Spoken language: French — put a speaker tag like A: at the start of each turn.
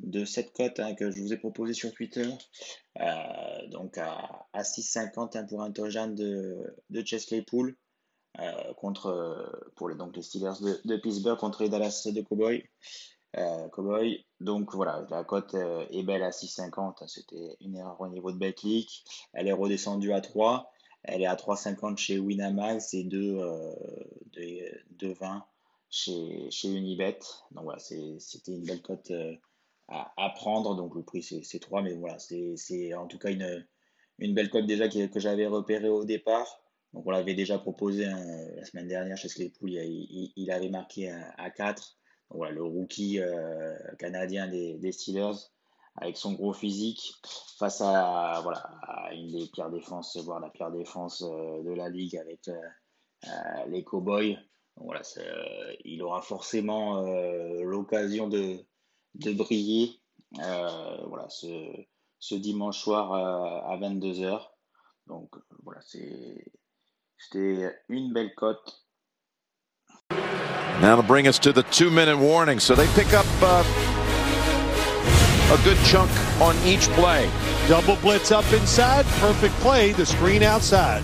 A: de cette cote hein, que je vous ai proposée sur Twitter. Euh, donc à, à 6,50 hein, pour un de, de Chesley Pool euh, contre, pour les, donc les Steelers de, de Pittsburgh contre les Dallas de Cowboy. Euh. Donc voilà, la cote euh, est belle à 6,50. C'était une erreur au niveau de Betclic. Elle est redescendue à 3. Elle est à 3,50 chez Winamax et 2,20 chez, chez Unibet. Donc voilà, c'était une belle cote à, à, prendre. Donc le prix c'est 3, mais voilà, c'est en tout cas une, une belle cote déjà que, j'avais repérée au départ. Donc on l'avait déjà proposé hein, la semaine dernière chez Slaypool, il, il, il, avait marqué à, à 4. Donc voilà, le rookie euh, canadien des, des, Steelers avec son gros physique face à, voilà, une des pires défenses, voire la pire défense euh, de la ligue avec euh, les Cowboys. Voilà, euh, il aura forcément l'occasion de, de briller euh, voilà, ce, ce, dimanche soir à 22h. Donc voilà, c'était une belle cote.
B: Now to bring us to the two-minute warning. So they pick up uh, a good chunk on each play.
C: Double blitz up inside. Perfect play. The screen outside.